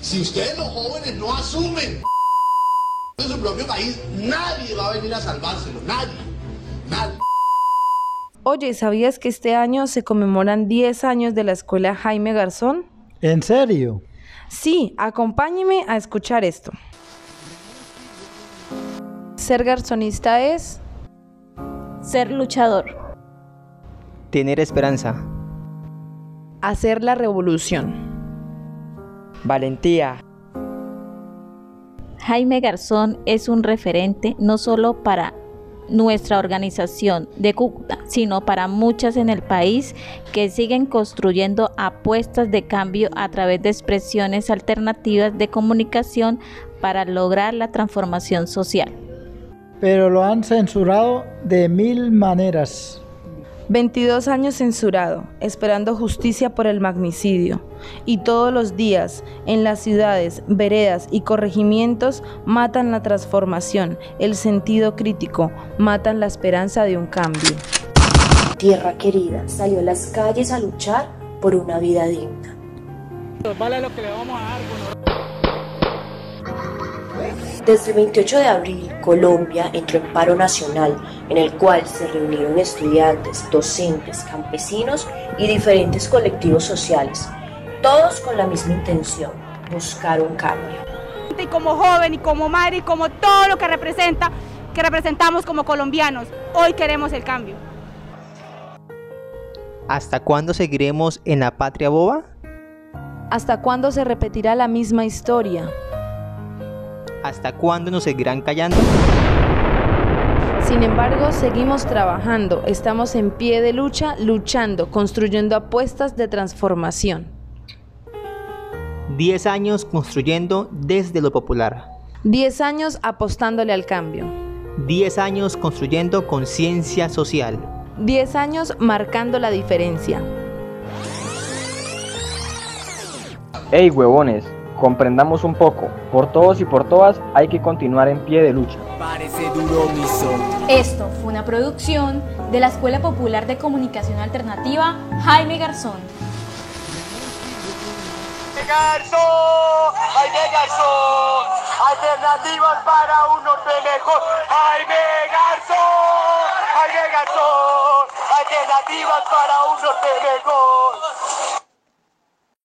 Si ustedes los jóvenes no asumen en su propio país, nadie va a venir a salvárselo, nadie, nadie. Oye, ¿sabías que este año se conmemoran 10 años de la escuela Jaime Garzón? ¿En serio? Sí, acompáñeme a escuchar esto. Ser garzonista es ser luchador, tener esperanza, hacer la revolución, valentía. Jaime Garzón es un referente no solo para nuestra organización de Cúcuta, sino para muchas en el país que siguen construyendo apuestas de cambio a través de expresiones alternativas de comunicación para lograr la transformación social. Pero lo han censurado de mil maneras. 22 años censurado, esperando justicia por el magnicidio. Y todos los días, en las ciudades, veredas y corregimientos, matan la transformación, el sentido crítico, matan la esperanza de un cambio. Tierra querida salió a las calles a luchar por una vida digna. Vale lo que le vamos a dar, desde el 28 de abril, Colombia entró en paro nacional, en el cual se reunieron estudiantes, docentes, campesinos y diferentes colectivos sociales, todos con la misma intención, buscar un cambio. Y como joven y como madre y como todo lo que representa, que representamos como colombianos, hoy queremos el cambio. ¿Hasta cuándo seguiremos en la patria boba? ¿Hasta cuándo se repetirá la misma historia? ¿Hasta cuándo nos seguirán callando? Sin embargo, seguimos trabajando, estamos en pie de lucha, luchando, construyendo apuestas de transformación. Diez años construyendo desde lo popular. Diez años apostándole al cambio. Diez años construyendo conciencia social. Diez años marcando la diferencia. ¡Ey, huevones! Comprendamos un poco, por todos y por todas hay que continuar en pie de lucha. Esto fue una producción de la Escuela Popular de Comunicación Alternativa Jaime Garzón. Garzón, Jaime Garzón, alternativas para un norte mejor. Jaime Garzón, Jaime Garzón, alternativas para un norte mejor.